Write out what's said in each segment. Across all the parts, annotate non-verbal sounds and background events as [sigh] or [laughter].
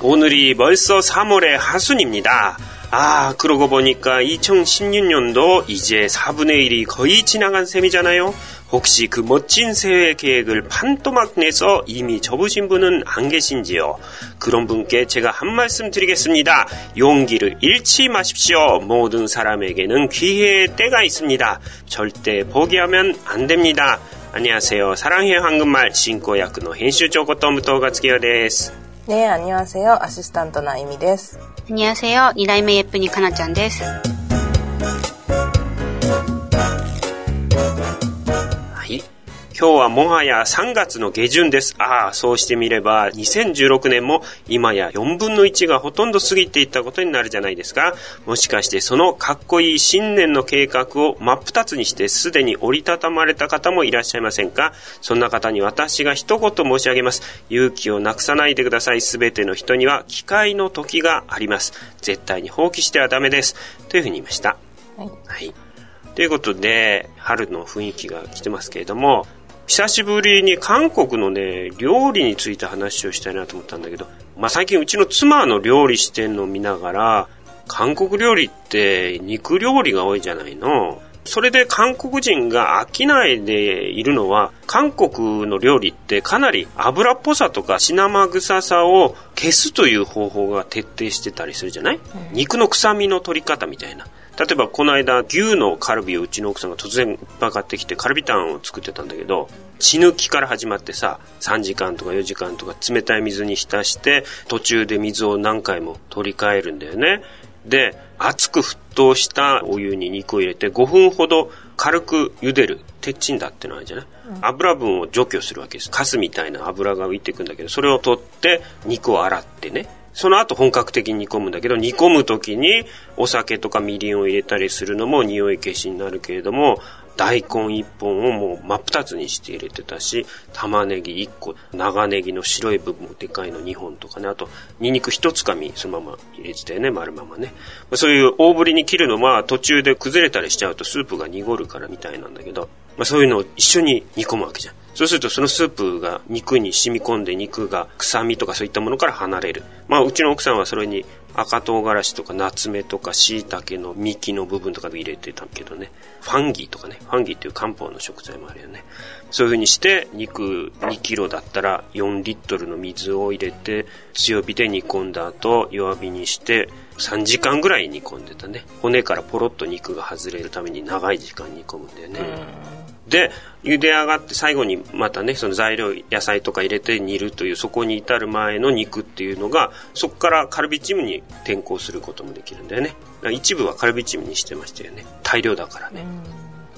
오늘이 벌써 3월의 하순입니다. 아, 그러고 보니까 2016년도 이제 4분의 1이 거의 지나간 셈이잖아요. 혹시 그 멋진 새해 계획을 판토막 내서 이미 접으신 분은 안 계신지요? 그런 분께 제가 한 말씀 드리겠습니다. 용기를 잃지 마십시오. 모든 사람에게는 기회의 때가 있습니다. 절대 포기하면 안 됩니다. 안녕하세요. 사랑해 황금말 신고야크노編集長 こと武藤がつきよです. 네, 안녕하세요. 아시스탄트 나이미です. 안녕하세요. 2代目 예쁜이 카나ちゃんです. 今日はもはや3月の下旬です。ああ、そうしてみれば、2016年も今や4分の1がほとんど過ぎていったことになるじゃないですか。もしかしてそのかっこいい新年の計画を真っ二つにしてすでに折りたたまれた方もいらっしゃいませんかそんな方に私が一言申し上げます。勇気をなくさないでください。すべての人には機会の時があります。絶対に放棄してはダメです。というふうに言いました。はい。はい。ということで、春の雰囲気が来てますけれども、久しぶりに韓国のね、料理について話をしたいなと思ったんだけど、まあ、最近うちの妻の料理してんのを見ながら、韓国料理って肉料理が多いじゃないの。それで韓国人が飽きないでいるのは、韓国の料理ってかなり油っぽさとか血生臭さを消すという方法が徹底してたりするじゃない、うん、肉の臭みの取り方みたいな。例えばこの間牛のカルビをうちの奥さんが突然いっぱい買ってきてカルビタンを作ってたんだけど血抜きから始まってさ3時間とか4時間とか冷たい水に浸して途中で水を何回も取り替えるんだよね。で熱く沸騰したお湯に肉を入れて5分ほど軽く茹でる鉄鎮だってのあるじゃない、うん、油分を除去するわけです。カスみたいな油が浮いていくんだけどそれを取って肉を洗ってね。その後本格的に煮込むんだけど、煮込む時にお酒とかみりんを入れたりするのも匂い消しになるけれども、大根1本をもう真っ二つにして入れてたし、玉ねぎ1個、長ネギの白い部分もでかいの2本とかね、あと、ニンニク1つかみそのまま入れてたよね、丸ままね。そういう大ぶりに切るのは途中で崩れたりしちゃうとスープが濁るからみたいなんだけど、まあ、そういうのを一緒に煮込むわけじゃん。そうするとそのスープが肉に染み込んで肉が臭みとかそういったものから離れる。まあうちの奥さんはそれに赤唐辛子とか夏目とか椎茸の幹の部分とかで入れてたけどね。ファンギーとかね。ファンギーっていう漢方の食材もあるよね。そういう風にして肉2キロだったら4リットルの水を入れて強火で煮込んだ後弱火にして3時間ぐらい煮込んでたね。骨からポロッと肉が外れるために長い時間煮込むんだよね。で、茹で上がって最後にまたね、その材料、野菜とか入れて煮るという、そこに至る前の肉っていうのが、そこからカルビチームに転向することもできるんだよね。一部はカルビチームにしてましたよね。大量だからね。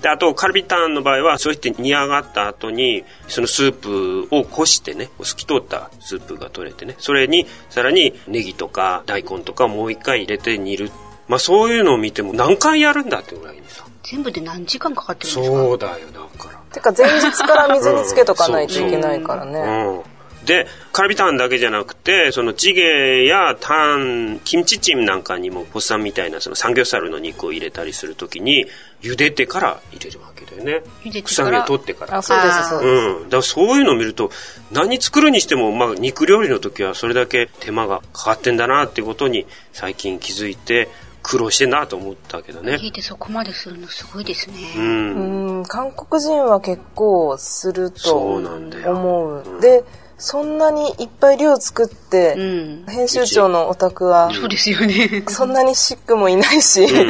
で、あと、カルビターンの場合は、そうして煮上がった後に、そのスープをこしてね、透き通ったスープが取れてね、それに、さらにネギとか大根とかもう一回入れて煮る。まあそういうのを見ても何回やるんだってぐらいにさ。全部で何時間かかってるんですか？そうだよだからてか前日から水につけとかないといけないからね、うんで、カルビタンだけじゃなくて、そのチゲやタン、キムチチンなんかにもポッサンみたいなそのサンギョサルの肉を入れたりするときに、茹でてから入れるわけだよね。臭みを取ってから。あ、そうです、そうです。うん。だからそういうのを見ると、何作るにしても、まあ肉料理の時はそれだけ手間がかかってんだなっていうことに最近気づいて、苦労してんなと思ったけどね。聞いてそこまでするのすごいですね。うん。うん韓国人は結構すると思う。そうなんだよ。うん、で、そんなにいっぱい量作って、うん、編集長のお宅は、そうですよね。そんなにシックもいないし、うん、[laughs] ずっ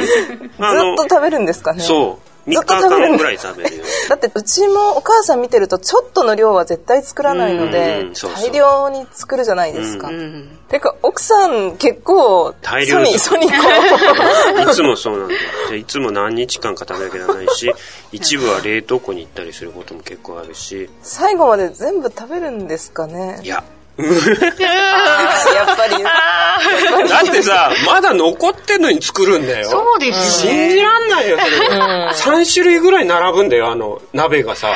と食べるんですかね。そう。3日間ぐらい食べるよ。[laughs] だってうちもお母さん見てるとちょっとの量は絶対作らないので、大量に作るじゃないですか。てか奥さん結構大量にソニコ [laughs] いつもそうなんだよ。いつも何日間か食べなきゃならないし、[laughs] 一部は冷凍庫に行ったりすることも結構あるし。最後まで全部食べるんですかねいや、やっぱり。だってさ、まだ残ってんのに作るんだよ。そうですよ、信じらんないよ、それ。3種類ぐらい並ぶんだよ、あの、鍋がさ。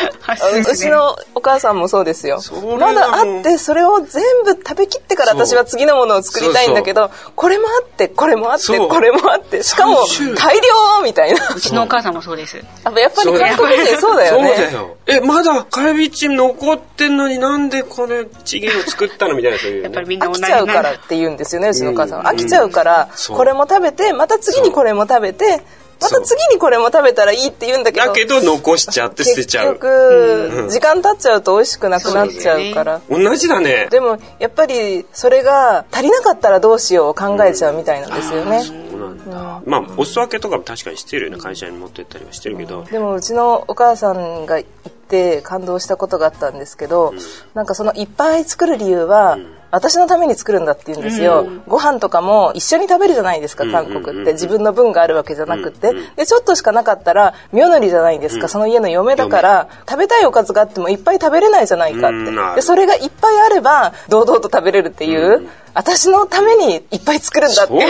うちのお母さんもそうですよ。まだあって、それを全部食べきってから私は次のものを作りたいんだけど、これもあって、これもあって、これもあって、しかも大量みたいな。うちのお母さんもそうです。やっぱり韓国人そうだよね。そうだよ。え、まだカルビチ残ってんのになんでこれチゲを作作ったのみたいなそういう、ね、やっぱりみんな飽きちゃうからって言うんですよねうちのお母さん。は飽きちゃうからこれも食べてまた次にこれも食べてまた次にこれも食べたらいいって言うんだけどだけど残しちゃって捨てちゃう。結局時間経っちゃうと美味しくなくなっちゃうから。同じだね。でもやっぱりそれが足りなかったらどうしよう考えちゃうみたいなんですよね、そうなんだ、まあお裾分けとかも確かにしてるよね会社に持ってったりはしてるけど、でもうちのお母さんが行って感動したことがあったんですけど、なんかそのいっぱい作る理由は、私のために作るんだって言うんですよ、ご飯とかも一緒に食べるじゃないですか韓国って。自分の分があるわけじゃなくて、でちょっとしかなかったら妙のりじゃないですか、その家の嫁だから。食べたいおかずがあってもいっぱい食べれないじゃないかって、でそれがいっぱいあれば堂々と食べれるっていう、私のためにいっぱい作るんだってまあ、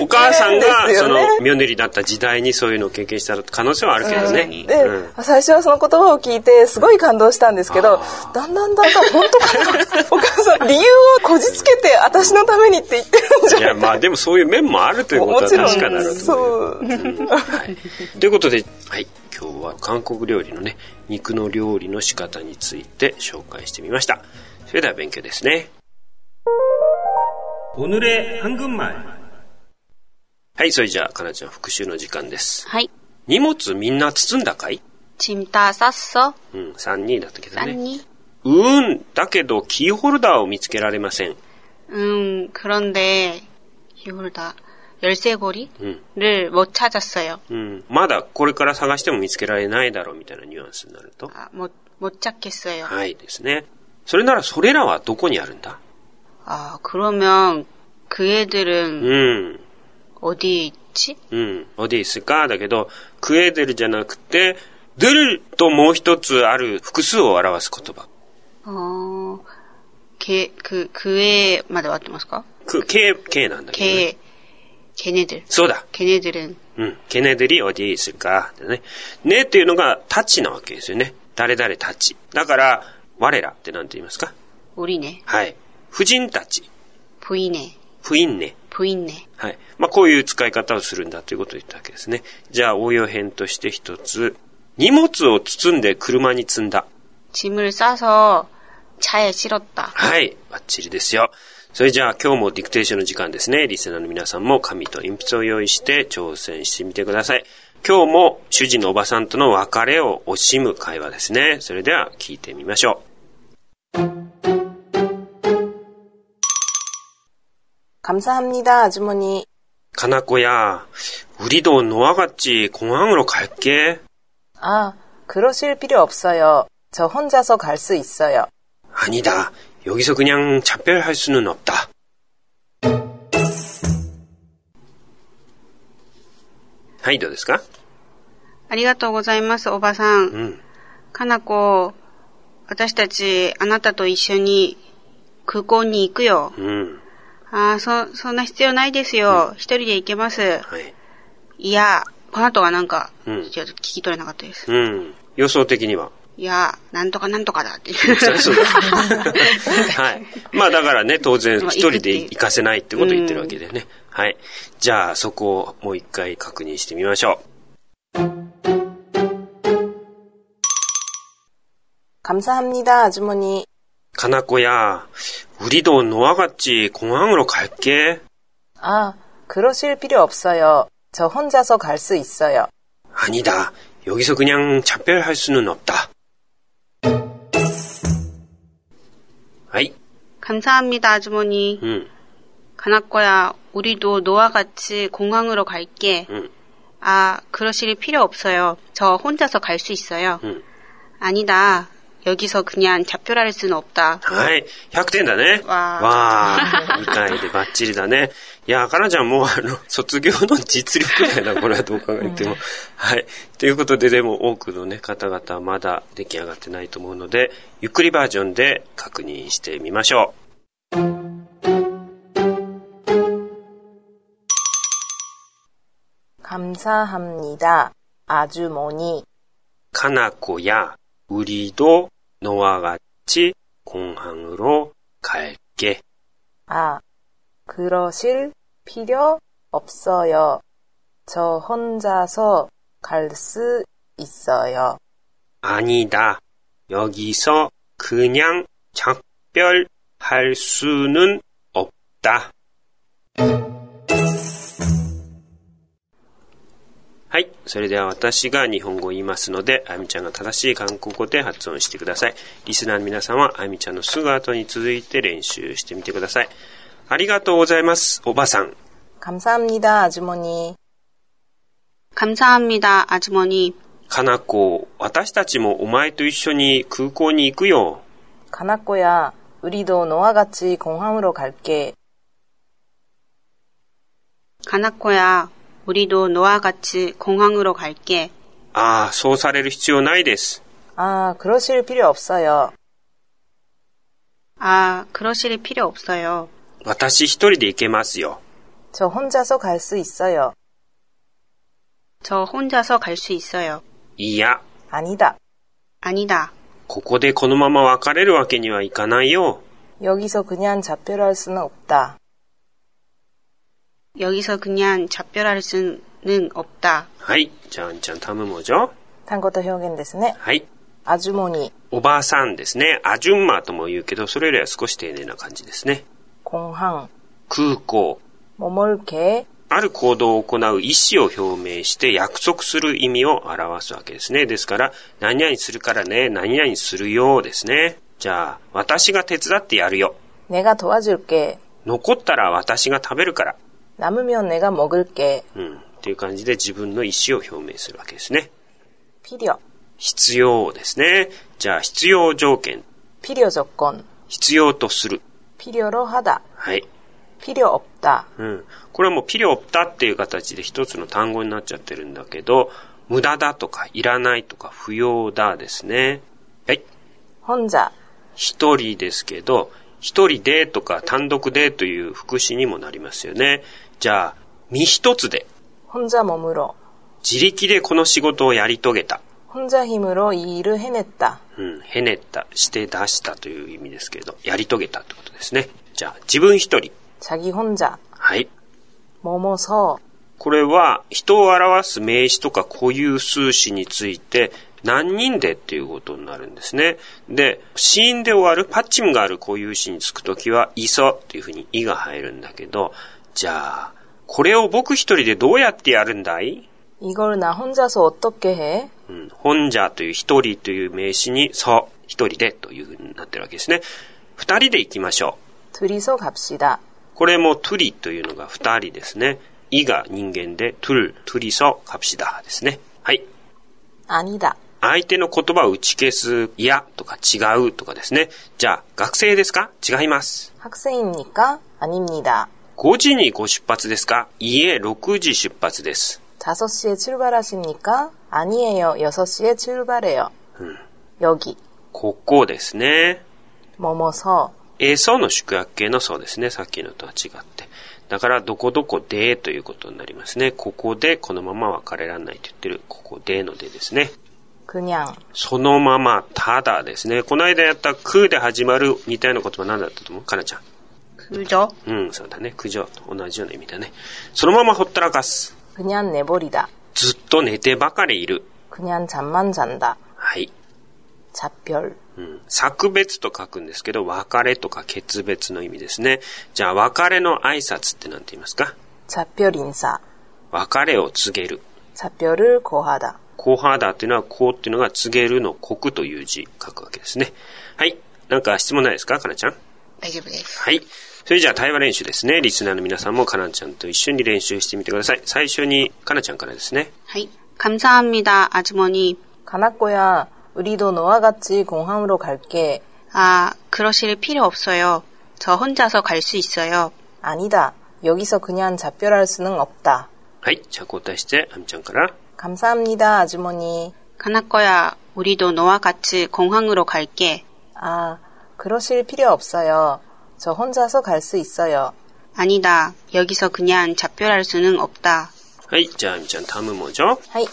お母さんが [laughs] そのミョネリだった時代にそういうのを経験した可能性はあるけどね、で、うん。最初はその言葉を聞いてすごい感動したんですけどあだんだんだんだん本当かなお母さん理由をこじつけて私のためにって言ってるんじゃいやまあでもそういう面もあるということは確かだろうとう。はい、ということで、はい、今日は韓国料理のね肉の料理の仕方について紹介してみました。それでは勉強ですね 오늘의한국말はいそれじゃあかなちゃん復習の時間ですはい。荷物みんな包んだかい 짐 다 쌌어? うん3人だったけどね 쌌니? うーんだけどキーホルダーを見つけられません 음, 그런데 히홀다 열쇠고리를 음. 못 찾았어요. うんまだこれから探しても見つけられないだろうみたいなニュアンスになると 아, 못, 못 찾겠어요. はいですねそれならそれらはどこにあるんだ 아, 그러면 그 애들은 うん 어디 있지? うん、어디 있을까だけど、クエデルじゃなくて、ドゥルともう一つある複数を表す言葉。 어, 걔, 그, 그애,まで 왔ますか?く、ケケなんだけど、ね。 걔, 걔네들. そうだ。 걔네들은 うん。ケネデリ어디 있을까だね。ねっていうのが、タチなわけですよね。誰々たち。だから、我らって何て言いますか 우리네, はい。 婦人たち。 부인네, 婦人ね。 부인네. はい。まあ、こういう使い方をするんだということを言ったわけですね。じゃあ、応用編として一つ。荷物を包んで車に積んだ。 짐을 싸서 차에 실었다. はい、バッチリですよ。それじゃあ今日もディクテーションの時間ですね。リスナーの皆さんも紙と鉛筆を用意して挑戦してみてください。今日も主人のおばさんとの別れを惜しむ会話ですね。それでは聞いてみましょ 감사합니다 아주머니 う。かなこや、우리도 너와 같이 공항으로 갈게. 아 그러실 필요 없어요 저 혼자서 갈 수 있어요 아니다. 여기서 그냥 작별할 수는 없다. 하이, どうですか?ありがとうございます、おばさん。うん。かなこ、私たち、あなたと一緒に空港に行くよ。うん。 ああ、そ、そんな必要ないですよ。一人で行けます。はい。いや、この後がなんか、うんちょっと聞き取れなかったです。うん。予想的には。いや、なんとかなんとかだって。そりゃ[laughs] そう[laughs] だ。はい。まあだからね、当然まあ一人で行かせないってことを言ってるわけでね。はい。じゃあそこをもう一回確認してみましょ 감사합니다 아주머니 가나코야, 우리도 노아 같이 공항으로 갈게. 아, 그러실 필요 없어요. 저 혼자서 갈 수 있어요. 아니다. 여기서 그냥 작별할 수는 없다. 아이. 감사합니다, 아주머니. 응. 가나코야, 우리도 노아 같이 공항으로 갈게. 응. 아, 그러실 필요 없어요. 저 혼자서 갈 수 있어요. 응. 아니다. 여기서 그냥 잡표랄 수는 없 다. はい。100点だね。わー。理解でバッチリだね。いや、かなちゃんもう、あの、卒業の実力だよな、これはどう考えても。はい。ということで、でも多くのね、方々はまだ出来上がってないと思うので、ゆっくりバージョンで確認してみましょう。감사합니 다。 아주머 니。 かなこや 우리도 너와 같이 공항으로 갈게. 아, 그러실 필요 없어요. 저 혼자서 갈 수 있어요. 아니다. 여기서 그냥 작별할 수는 없다. はい。それでは私が日本語を言いますので、あゆみちゃんが正しい韓国語で発音してください。リスナーの皆さんは、あゆみちゃんのすぐ後に続いて練習してみてください。ありがとうございます、おばさん。감사합니다아주머니감사합니다아주머니かなこ、私たちもお前と一緒に空港に行くよ。かなこや、우리도너와같이공항으로갈 게。 かなこや、 우리도 너와 같이 공항으로 갈게. 아, そうされる必要ないです. 아, 그러실 필요 없어요. 아, 그러실 필요 없어요. 私一人で行けますよ.저 혼자서 갈 수 있어요. 저 혼자서 갈 수 있어요. いや. 아니다. 아니다. ここでこのまま別れるわけにはいかないよ. 여기서 그냥 작별할 수는 없다. 여기서 그냥 작별할 수는 없다. はい。じゃあ、ちゃん単語と表現ですね。はい。単語と表現ですね。アジュンマとも言うけど、それよりは少し丁寧な感じですね。 공항 空港。 ある行動を行う意思を表明して約束する意味を表すわけですね。ですから、何々するからね、何々するよですね。じゃあ、私が手伝ってやるよ。 残ったら私が食べるから。 남으면 내가 먹을게. うん。っていう感じで自分の意思を表明するわけですね。필요。 必要ですね。じゃあ、必要条件。 필요 조건. 必要とする。 필요로 하다. はい。 필요 없다. うん。これはもう、필요 없다っていう形で一つの単語になっちゃってるんだけど、無駄だとかいらないとか不要だですね。はい。 혼자。 一人でとか単独でという副詞にもなりますよね。 じゃあ、身一つで。혼자몸으로自力でこの仕事をやり遂げた。혼자힘으로이일을해냈다うん、へねった、して出したという意味ですけど、やり遂げたってことですね。じゃあ、自分一人。자기혼자はい。ももそこれは、人を表す名詞とか固有数詞について、何人でっていうことになるんですね。で、死因で終わるパッチムがある固有詞につくときは、いそっていうふうにいが入るんだけど、 じゃあ、これを僕一人でどうやってやるんだい이걸나혼자서어떻게해うん、혼자という一人という名詞に、そう、一人でというふうになってるわけですね。二人で行きましょう。둘이서갑시 다。 これもトゥリというのが二人ですね。いが人間で、トゥル、トゥリソ、カプシダですね。はい。아니 다。 相手の言葉を打ち消す、いやとか違うとかですね。じゃあ、学生ですか違います。학생입니까아닙니다 5時にご出発ですかいいえ、6時出発です。5시에출발하십니까아니에요6시에출발해요うん。여 기。 ここですね。ももそ。えそうの宿泊形のそうですね。さっきのとは違って。だから、どこどこでということになりますね。ここでこのまま別れられないと言ってる。ここでのでですね。くにゃん。そのまま、ただですね。この間やったくで始まる似たような言葉何だったと思うかなちゃん。 苦情うん、そうだね。苦情。同じような意味だね。そのままほったらかす。くにゃん寝ぼりだ。ずっと寝てばかりいる。くにゃん잠만んだ。はい。雑 별。 うん、作別と書くんですけど、別れとか決別の意味ですね。じゃあ、別れの挨拶って何て言いますか雑별 인 사。 別れを告げる。雑별る고하だ。こうはだっていうのは、こうっていうのが告げるの国という字書くわけですね。はい。なんか質問ないですかかなちゃん。大丈夫です。はい。 それじゃあ対話練習ですね。リスナーの皆さんもかなちゃんと一緒に練習してみてください。最初にかなちゃんからですね。はい。감사합니 다、 아주머 니。 かなこや、우리도너와같이공항으로갈 게。 아、 그러실필요없어 요。 저혼자서갈수있어 요。 아니 다。 여기서그냥작별할수는없다はい。じゃあ交代して、あみちゃんから。 감사합니다, 아주머니. 가나꺼야, 우리도 너와 같이 공항으로 갈게. 아, 그러실 필요 없어요. 저 혼자서 갈 수 있어요. 아니다. 여기서 그냥 작별할 수는 없다. はい。じゃあ、みちゃん、タムもじょはい。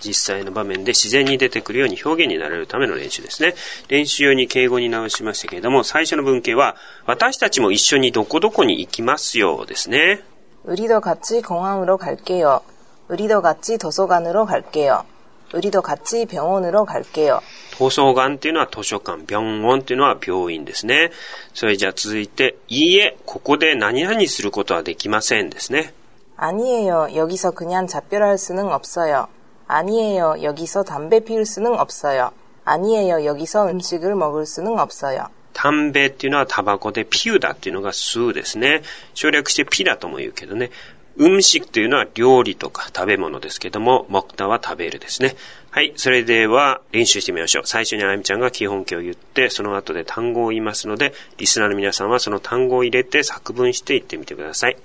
実際の場面で自然に出てくるように表現になれるための練習ですね。練習用に敬語に直しましたけども、最初の文型は、私たちも一緒にどこどこに行きますよですね。 우리도 같이 공항으로 갈게요. 우리도 같이 도서관으로 갈게요. 우리도같이병원으로갈게요図書館っていうのは図書館、병원っていうのは病院ですね。それじゃあ続いて、いいえ、ここで何々することはできませんですね。 아니에요. 여기서 그냥 작별할 수는 없어요. 아니에요. 여기서 담배 피울 수는 없어요. 아니에요. 여기서 음식을 먹을 수는 없어요.담배っていうのはタバコでピューだっていうのが吸うですね。省略してピだとも言うけどね。 음식っていうのは料理とか食べ物ですけども、먹다は食べるですね。はい。それでは練習してみましょう。最初にあやみちゃんが基本形を言って、その後で単語を言いますので、リスナーの皆さんはその単語を入れて作文して言ってみてください。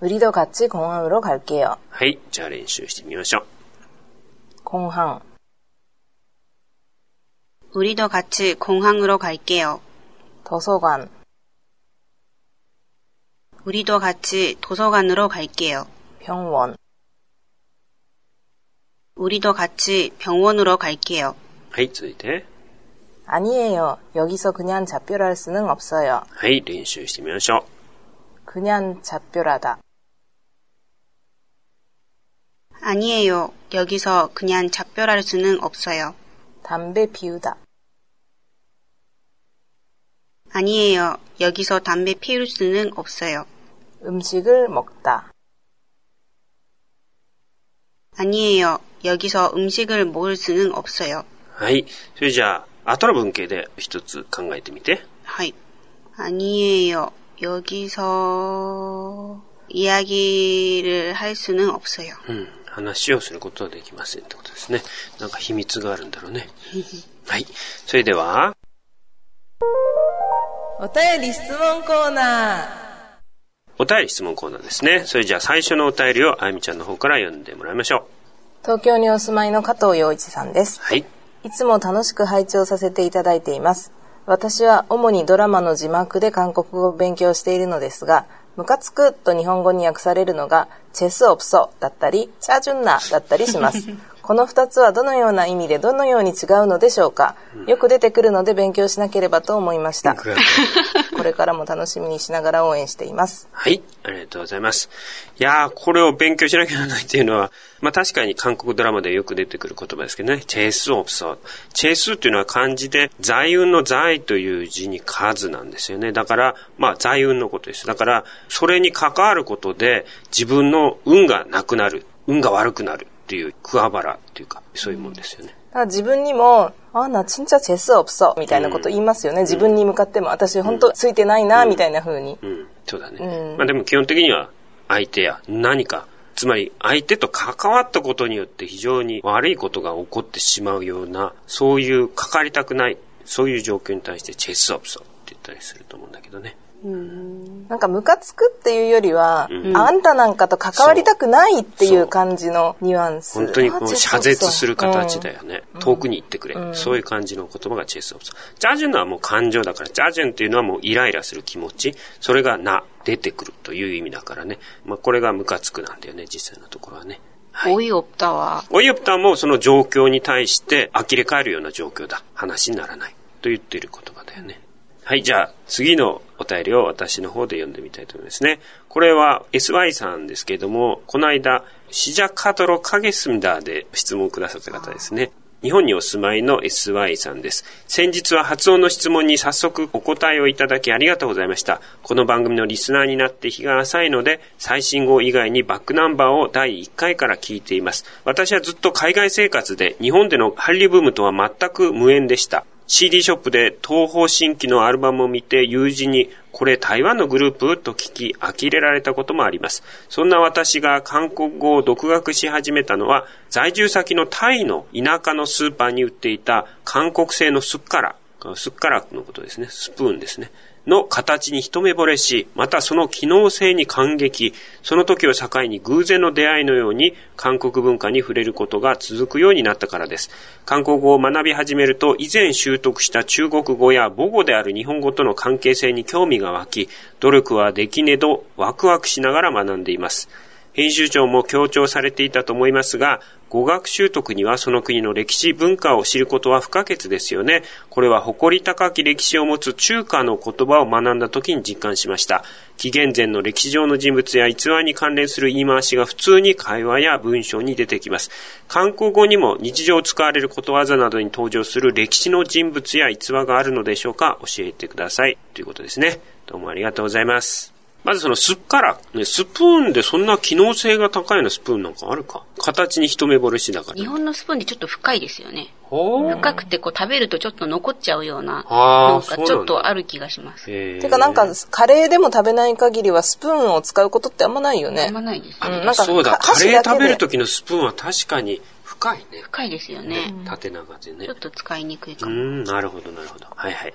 우리도 같이 공항으로 갈게요. はい。じゃあ練習してみましょう。 공항, 우리도 같이 공항으로 갈게요. 도서관, 우리도 같이 도서관으로 갈게요. 병원, 우리도 같이 병원으로 갈게요. はい。続いて。 아니에요. 여기서 그냥 작별할 수는 없어요. はい。練習してみましょう。 그냥 작별하다. 아니에요. 여기서 그냥 작별할 수는 없어요. 담배 피우다. 아니에요. 여기서 담배 피울 수는 없어요. 음식을 먹다. 아니에요. 여기서 음식을 먹을 수는 없어요.はい。それじゃあ、後の文型で一つ考えてみて。はい. 아니에요. 여기서 이야기를 할 수는 없어요. うん。話をすることはできませんってことですね。なんか秘密があるんだろうね。[laughs] はい。それでは、お便り質問コーナー。 お便り質問コーナーですね。それじゃあ最初のお便りをあゆみちゃんの方から読んでもらいましょ東京にお住まいの加藤洋一さんですう。。はい。いつも楽しく拝聴させていただいています。私は主にドラマの字幕で韓国語を勉強しているのですが、ムカつくと日本語に訳されるのが、チェスオプソだったり、チャージュンナだったりします。この二つはどのような意味でどのように違うのでしょうか？よく出てくるので勉強しなければと思いました。[laughs] これからも楽しみにしながら応援しています。はい。ありがとうございます。いやー、これを勉強しなきゃならないっていうのは、まあ確かに韓国ドラマでよく出てくる言葉ですけどね。チェスオプソ。チェスっていうのは漢字で、財運の財という字に数なんですよね。だから、まあ財運のことです。だから、それに関わることで、自分の運がなくなる。運が悪くなるっていう、桑原っていうか、そういうもんですよね。だから自分にも、あ、な、ちんちゃチェスオプソみたいなこと言いますよね。自分に向かっても、私本当ついてないな、みたいな風に。うん、そうだね。うんまあでも基本的には相手や何か、つまり相手と関わったことによって非常に悪いことが起こってしまうような、そういうかかりたくない、そういう状況に対してチェスオプソって言ったりすると思うんだけどね。なんかムカつくっていうよりは、うん、あんたなんかと関わりたくないっていう感じのニュアンス。本当にこう謝絶する形だよね、うん、遠くに行ってくれ、うん、そういう感じの言葉がチェスオブソジャジュンのはもう感情だからジャジュンっていうのはもうイライラする気持ち。それがな出てくるという意味だからね、まあ、これがムカつくなんだよね実際のところはね。はい、オイオプタはオイオプタもその状況に対して呆れ返るような状況だ。話にならない。と言っている言葉だよね。はい、じゃあ次のお便りを私の方で読んでみたいと思いますね。これは SY さんですけれども、この間、シジャカドロカゲスミダで質問をくださった方ですね。日本にお住まいの SY さんです。先日は発音の質問に早速お答えをいただきありがとうございました。この番組のリスナーになって日が浅いので、最新号以外にバックナンバーを第1回から聞いています。私はずっと海外生活で日本での韓流ブームとは全く無縁でした。CD ショップで東方新規のアルバムを見て友人にこれ台湾のグループと聞き呆れられたこともあります。そんな私が韓国語を独学し始めたのは在住先のタイの田舎のスーパーに売っていた韓国製のスッカラ。スッカラのことですね。スプーンですね。の形に一目惚れし、またその機能性に感激、その時を境に偶然の出会いのように韓国文化に触れることが続くようになったからです。韓国語を学び始めると以前習得した中国語や母語である日本語との関係性に興味が湧き、努力はできねどワクワクしながら学んでいます。編集長も強調されていたと思いますが、語学習得にはその国の歴史文化を知ることは不可欠ですよね。これは誇り高き歴史を持つ中華の言葉を学んだ時に実感しました。紀元前の歴史上の人物や逸話に関連する言い回しが普通に会話や文章に出てきます。韓国語にも日常使われることわざなどに登場する歴史の人物や逸話があるのでしょうか？教えてください。ということですね。どうもありがとうございます。まずそのスッカラ、ね、スプーンでそんな機能性が高いようなスプーンなんかあるか？形に一目惚れしだから。日本のスプーンってちょっと深いですよね。深くてこう食べるとちょっと残っちゃうような、なんかちょっとある気がします。てかなんか、カレーでも食べない限りはスプーンを使うことってあんまないよね。あんまないです、ね。うん、なんかそうだ、カレー食べる時のスプーンは確かに深いね。深いですよね。縦長でね。ちょっと使いにくいかも。うん、なるほど、なるほど。はいはい。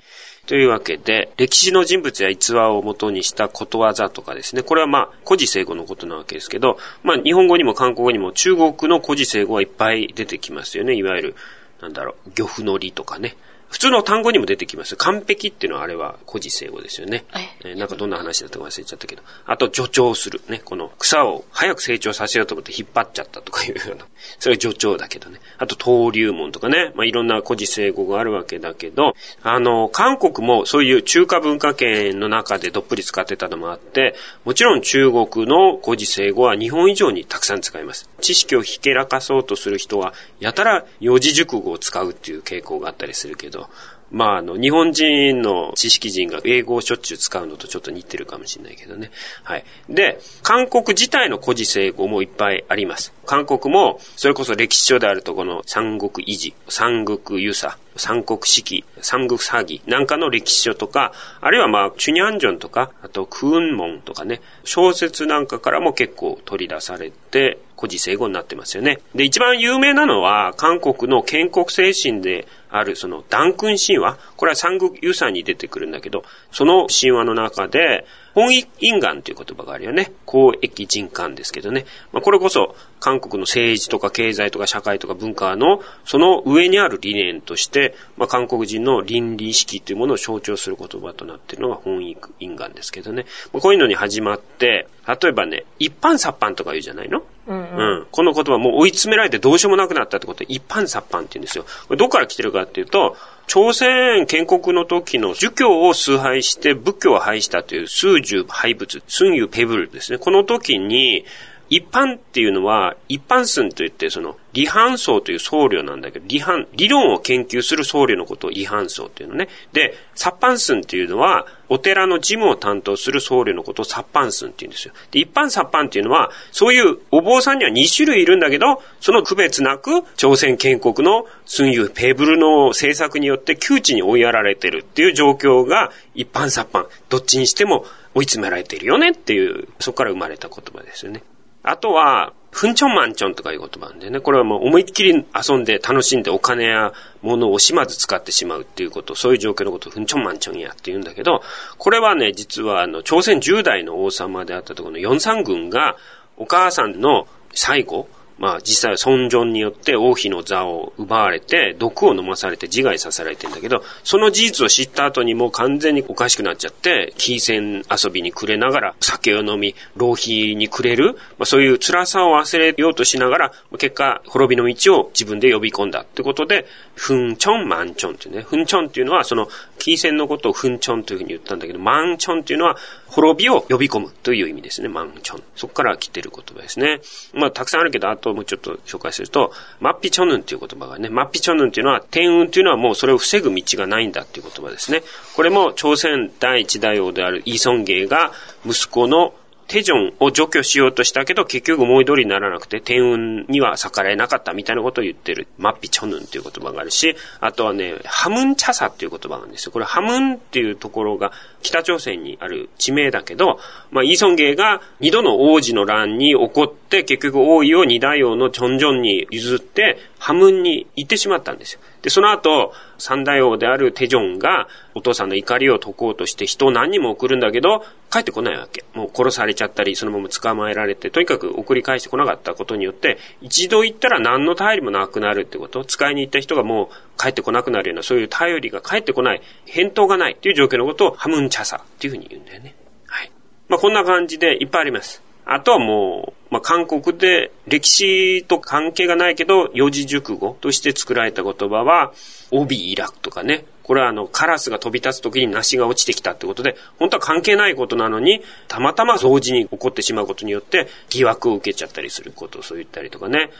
というわけで、歴史の人物や逸話を元にしたことわざとかですね。これはまあ、古事成語のことなわけですけど、まあ、日本語にも韓国語にも中国の古事成語はいっぱい出てきますよね。いわゆる、なんだろう、漁夫の利とかね。普通の単語にも出てきます。完璧っていうのはあれは古事成語ですよね。えー、なんかどんな話だったか忘れちゃったけど。あと助長する。ね。この草を早く成長させようと思って引っ張っちゃったとかいうような。[laughs] それは助長だけどね。あと登竜門とかね。まあ、いろんな古事成語があるわけだけど、あの、韓国もそういう中華文化圏の中でどっぷり使ってたのもあって、もちろん中国の古事成語は日本以上にたくさん使います。知識をひけらかそうとする人は、やたら四字熟語を使うっていう傾向があったりするけど、ど、まあ、あの、日本人の知識人が英語をしょっちゅう使うのとちょっと似てるかもしれないけどね。はい。で、韓国自体の古事成語もいっぱいあります。韓国も、それこそ歴史書であるとこの三国維持、三国遊佐、三国四季、三国詐欺なんかの歴史書とか、あるいはまあ、チュニャンジョンとか、あとクーンモンとかね、小説なんかからも結構取り出されて、古事成語になってますよね。で、一番有名なのは、韓国の建国精神である、その、ダンクン神話？これは三国ユサに出てくるんだけど、その神話の中で、本因願という言葉があるよね。公益人間ですけどね。まあ、これこそ、韓国の政治とか経済とか社会とか文化の、その上にある理念として、まあ、韓国人の倫理意識というものを象徴する言葉となっているのが本意因願ですけどね。まあ、こういうのに始まって、例えばね、一般殺般とか言うじゃないの？うん、うん、この言葉もう追い詰められてどうしようもなくなったってことで、一般殺般って言うんですよ。これどこから来てるかっていうと、朝鮮建国の時の儒教を崇拝して仏教を廃したという数十廃仏、寸ユペブルですね。この時に、一般っていうのは、一般寸といって、その、理反層という僧侶なんだけど、理反、理論を研究する僧侶のことを理反層っていうのね。で、殺般寸っていうのは、お寺の事務を担当する僧侶のことを殺般寸って言うんですよ。で、一般殺般っていうのは、そういうお坊さんには2種類いるんだけど、その区別なく、朝鮮建国の寸ユペーブルの政策によって窮地に追いやられてるっていう状況が、一般殺般、どっちにしても追い詰められてるよねっていう、そこから生まれた言葉ですよね。あとは、ふんちょんまんちょんとかいう言葉なんでね、これはもう思いっきり遊んで楽しんでお金や物を惜しまず使ってしまうっていうこと、そういう状況のことをふんちょんまんちょんやって言うんだけど、これはね、実はあの、朝鮮10代の王様であったところの四三軍が、お母さんの最後、まあ実際は尊尊によって王妃の座を奪われて、毒を飲まされて自害させられてんだけど、その事実を知った後にもう完全におかしくなっちゃって、キーセン遊びにくれながら酒を飲み、浪費にくれる、まあそういう辛さを忘れようとしながら、結果、滅びの道を自分で呼び込んだってことで、フンチョン、マンチョンっていうね。フンチョンっていうのは、その、キーセンのことをフンチョンというふうに言ったんだけど、マンチョンっていうのは、滅びを呼び込むという意味ですね。マンチョン。そこから来てる言葉ですね。まあ、たくさんあるけど、あともうちょっと紹介すると、マッピチョヌンっていう言葉がね、マッピチョヌンっていうのは、天運っていうのはもうそれを防ぐ道がないんだっていう言葉ですね。これも朝鮮第一大王であるイ・ソンゲイが息子のテジョンを除去しようとしたけど、結局思い通りにならなくて、天運には逆らえなかったみたいなことを言ってる、マッピチョヌンっていう言葉があるし、あとはね、ハムンチャサっていう言葉があるんですよ。これハムンっていうところが北朝鮮にある地名だけど、まあ、イーソンゲイが二度の王子の乱に起こって、結局王位を二大王のチョンジョンに譲って、ハムンに行ってしまったんですよ。で、その後、三大王であるテジョンが、お父さんの怒りを解こうとして人を何人も送るんだけど、帰ってこないわけ。もう殺されちゃったり、そのまま捕まえられて、とにかく送り返してこなかったことによって、一度行ったら何の頼りもなくなるってこと、使いに行った人がもう帰ってこなくなるような、そういう頼りが帰ってこない、返答がないっていう状況のことをハムンチャサっていうふうに言うんだよね。はい。まあ、こんな感じでいっぱいあります。あとはもう、まあ、韓国で歴史と関係がないけど、四字熟語として作られた言葉は、帯イラクとかね。これはあの、カラスが飛び立つ時に梨が落ちてきたってことで、本当は関係ないことなのに、たまたま同時に起こってしまうことによって疑惑を受けちゃったりすることそう言ったりとかね。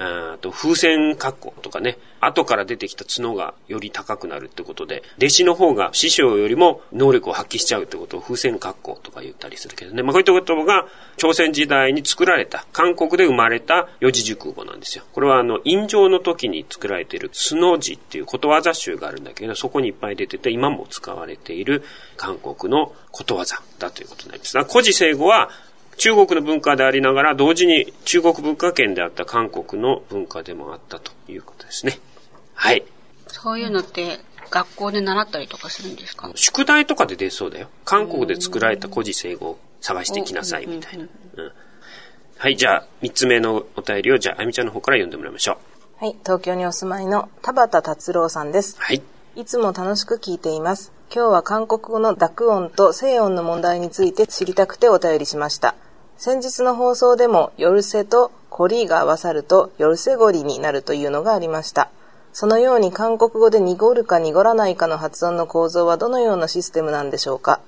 あと風船格好とかね、後から出てきた角がより高くなるってことで、弟子の方が師匠よりも能力を発揮しちゃうってことを風船格好とか言ったりするけどね。まあこういった言葉が朝鮮時代に作られた、韓国で生まれた四字熟語なんですよ。これはあの、陰上の時に作られているスノ字っていうことわざ集があるんだけど、そこにいっぱい出てて、今も使われている韓国のことわざだということになります。古事成語は中国の文化でありながら、同時に中国文化圏であった韓国の文化でもあったということですね。はい。そういうのって学校で習ったりとかするんですか？宿題とかで出そうだよ。韓国で作られた古事成語を探してきなさいみたいな。はい、じゃあ、三つ目のお便りを、じゃあ、あみちゃんの方から読んでもらいましょう。はい、東京にお住まいの田畑達郎さんです。はい。いつも楽しく聞いています。今日は韓国語の濁音と静音の問題について知りたくてお便りしました。先日の放送でも、ヨルセとコリが合わさると、ヨルセゴリになるというのがありました。そのように韓国語で濁るか濁らないかの発音の構造はどのようなシステムなんでしょうか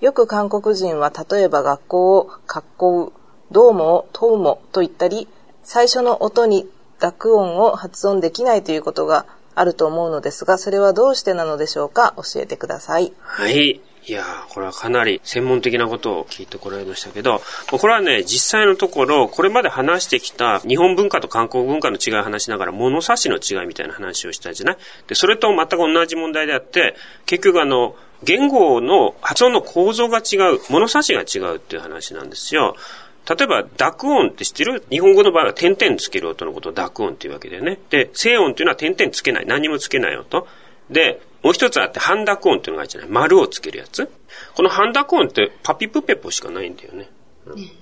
よく韓国人は例えば学校を格好う、どうも、とうもと言ったり、最初の音に濁音を発音できないということがあると思うのですが、それはどうしてなのでしょうか教えてください。はい。いやー、これはかなり専門的なことを聞いてこられましたけど、これはね、実際のところ、これまで話してきた日本文化と韓国文化の違いを話しながら、物差しの違いみたいな話をしたじゃない？で、それと全く同じ問題であって、結局あの、言語の発音の構造が違う、物差しが違うっていう話なんですよ。例えば、濁音って知ってる？日本語の場合は点々つける音のことを濁音っていうわけだよね。で、静音っていうのは点々つけない。何もつけない音。で、もう一つあって、半濁音っていうのがあるじゃない丸をつけるやつ。この半濁音ってパピプペポしかないんだよね。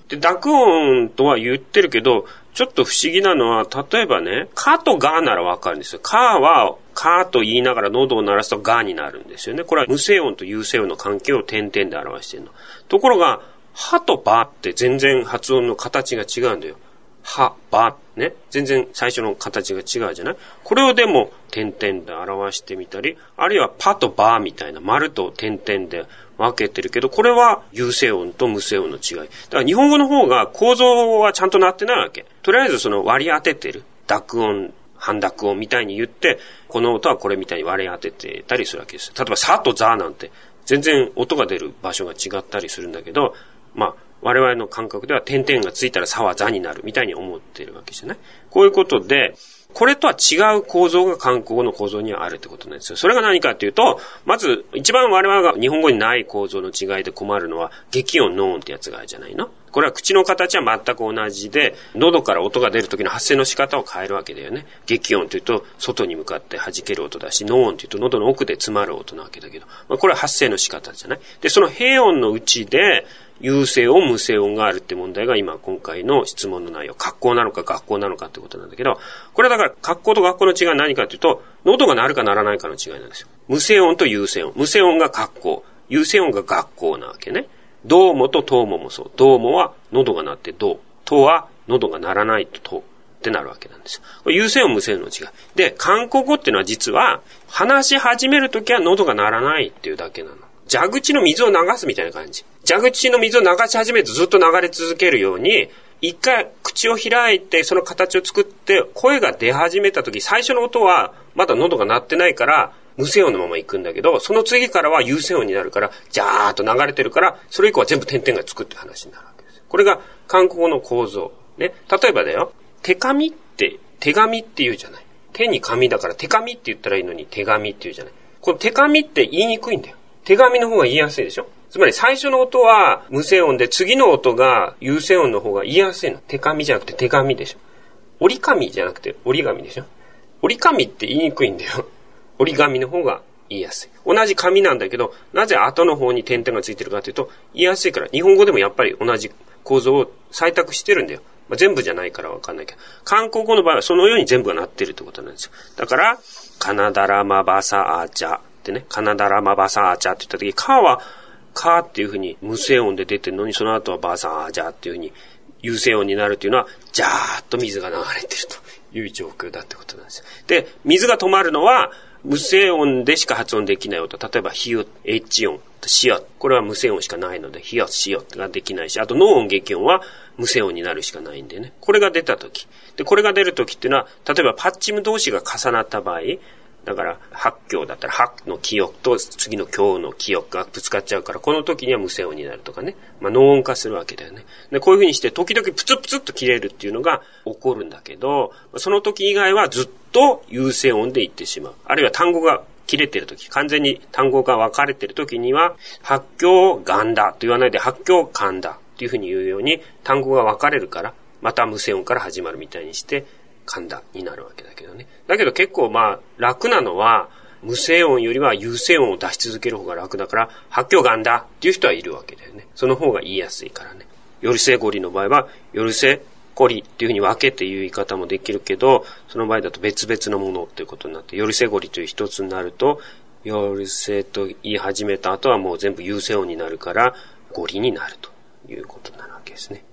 で、濁音とは言ってるけど、ちょっと不思議なのは、例えばね、カとガならわかるんですよ。カは、カと言いながら喉を鳴らすとガになるんですよね。これは無声音と有声音の関係を点々で表してるの。ところが、ハとバって全然発音の形が違うんだよ。は、ば、ね。全然最初の形が違うじゃない？これをでも、点々で表してみたり、あるいはパとバみたいな丸と点々で分けてるけど、これは有声音と無声音の違い。だから日本語の方が構造はちゃんとなってないわけ。とりあえずその割り当ててる。濁音、半濁音みたいに言って、この音はこれみたいに割り当ててたりするわけです。例えば、さとざなんて、全然音が出る場所が違ったりするんだけど、まあ、我々の感覚では点々がついたら差は座になるみたいに思ってるわけじゃないこういうことで、これとは違う構造が韓国語の構造にはあるってことなんですよ。それが何かっていうと、まず一番我々が日本語にない構造の違いで困るのは、激音、ノーンってやつがあるじゃないのこれは口の形は全く同じで、喉から音が出る時の発声の仕方を変えるわけだよね。激音というと、外に向かって弾ける音だし、ノーンというと喉の奥で詰まる音なわけだけど、まあ、これは発声の仕方じゃないで、その平音のうちで、有声音、無声音があるって問題が今今回の質問の内容。格好なのか学校なのかってことなんだけど、これはだから格好と学校の違いは何かというと、喉が鳴るか鳴らないかの違いなんですよ。無声音と有声音。無声音が格好。有声音が学校なわけね。どうもととうももそう。どうもは喉が鳴ってどう。とは喉が鳴らないととってなるわけなんですよ。これ有声音無声音の違い。で、韓国語っていうのは実は、話し始めるときは喉が鳴らないっていうだけなの。蛇口の水を流すみたいな感じ。蛇口の水を流し始めるとずっと流れ続けるように、一回口を開いてその形を作って声が出始めた時、最初の音はまだ喉が鳴ってないから、無声音のまま行くんだけど、その次からは有声音になるから、ジャーっと流れてるから、それ以降は全部点々がつくって話になるわけです。これが韓国語の構造。ね。例えばだよ、手紙って手紙って言うじゃない。手に紙だから手紙って言ったらいいのに手紙って言うじゃない。この手紙って言いにくいんだよ。手紙の方が言いやすいでしょ？つまり最初の音は無声音で次の音が有声音の方が言いやすいの。手紙じゃなくて手紙でしょ。折り紙じゃなくて折り紙でしょ？折り紙って言いにくいんだよ。折り紙の方が言いやすい。同じ紙なんだけど、なぜ後の方に点々がついてるかというと、言いやすいから、日本語でもやっぱり同じ構造を採択してるんだよ。まあ、全部じゃないからわかんないけど、韓国語の場合はそのように全部がなってるってことなんですよ。だから、カナダラマバサアチャってね、カナダラマバサーチャーって言った時、カーは、カーっていうふうに無声音で出てるのに、その後はバサージャーっていうふうに優勢音になるというのは、ジャーッと水が流れてるという状況だってことなんですよ。で、水が止まるのは、無声音でしか発音できない音。例えば、ヒュ、H 音、シア。これは無声音しかないので、ヒア、シオができないし、あと、ノー音劇音は無声音になるしかないんでね。これが出た時。で、これが出る時っていうのは、例えばパッチム同士が重なった場合、だから、八教だったら、八の記憶と次の教の記憶がぶつかっちゃうから、この時には無声音になるとかね。まあ、脳音化するわけだよね。で、こういう風にして、時々プツプツっと切れるっていうのが起こるんだけど、その時以外はずっと優勢音で言ってしまう。あるいは単語が切れてる時、完全に単語が分かれてる時には、発狂ンだと言わないで、発狂ンだっていう風に言うように、単語が分かれるから、また無声音から始まるみたいにして、神田になるわけだけどね。だけど結構まあ楽なのは、無声音よりは有声音を出し続ける方が楽だから、発狂ガンだっていう人はいるわけだよね。その方が言いやすいからね。夜せゴリの場合は、夜せゴリっていうふうに分けて言う言い方もできるけど、その場合だと別々のものっていうことになって、夜せゴリという一つになると、夜せと言い始めた後はもう全部有声音になるから、ゴリになるということになるわけですね。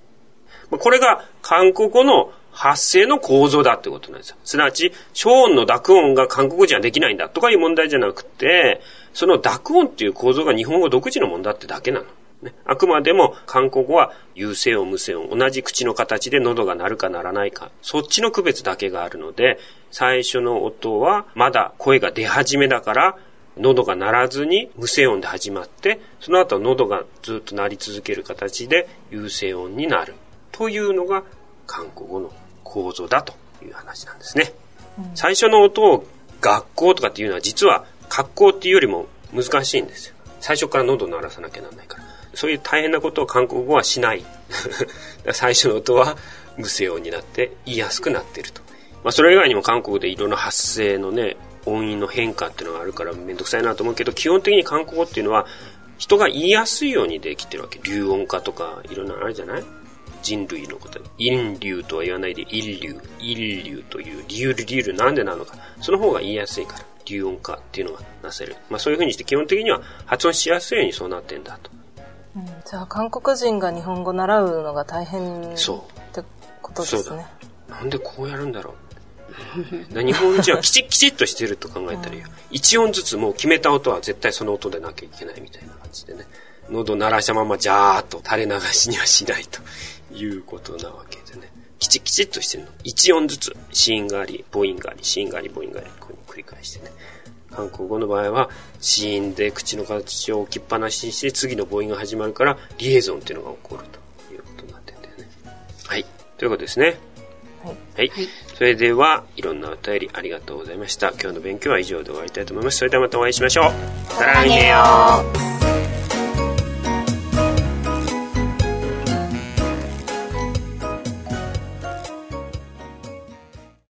これが韓国語の発声の構造だってことなんですよ。すなわち、小音の濁音が韓国語じゃできないんだとかいう問題じゃなくて、その濁音っていう構造が日本語独自のもんだってだけなの。ね、あくまでも韓国語は有声音無声音、同じ口の形で喉が鳴るか鳴らないか、そっちの区別だけがあるので、最初の音はまだ声が出始めだから、喉が鳴らずに無声音で始まって、その後喉がずっと鳴り続ける形で有声音になる。というのが韓国語の構造だという話なんですね。うん、最初の音を学校とかっていうのは実は格好っていうよりも難しいんですよ。最初から喉を鳴らさなきゃなんないから。そういう大変なことを韓国語はしない。[laughs] 最初の音は無声音になって言いやすくなってると。まあそれ以外にも韓国でいろんな発声のね、音韻の変化っていうのがあるからめんどくさいなと思うけど、基本的に韓国語っていうのは人が言いやすいようにできてるわけ。流音化とかいろんなのあるじゃない？人類のこと。陰流とは言わないで、陰流、陰流という理由、理由なんでなのか。その方が言いやすいから、流音化っていうのがなせる。まあそういうふうにして基本的には発音しやすいようにそうなってんだと。うん、じゃあ韓国人が日本語習うのが大変そうってことですね。なんでこうやるんだろう。日本人はきちっきちっとしてると考えたらいいよ。一音ずつもう決めた音は絶対その音でなきゃいけないみたいな感じでね。喉鳴らしたままジャーっと垂れ流しにはしないということなわけでね。きちきちっとしてるの。一音ずつ、子音があり、母音があり、子音があり、母音があり、こういう繰り返してね。韓国語の場合は、子音で口の形を置きっぱなしにして、次の母音が始まるから、リエゾンっていうのが起こるということになってるんだよね。はい。ということですね。はい。はい。それでは、いろんなお便りありがとうございました。今日の勉強は以上で終わりたいと思います。それではまたお会いしましょう。さらによ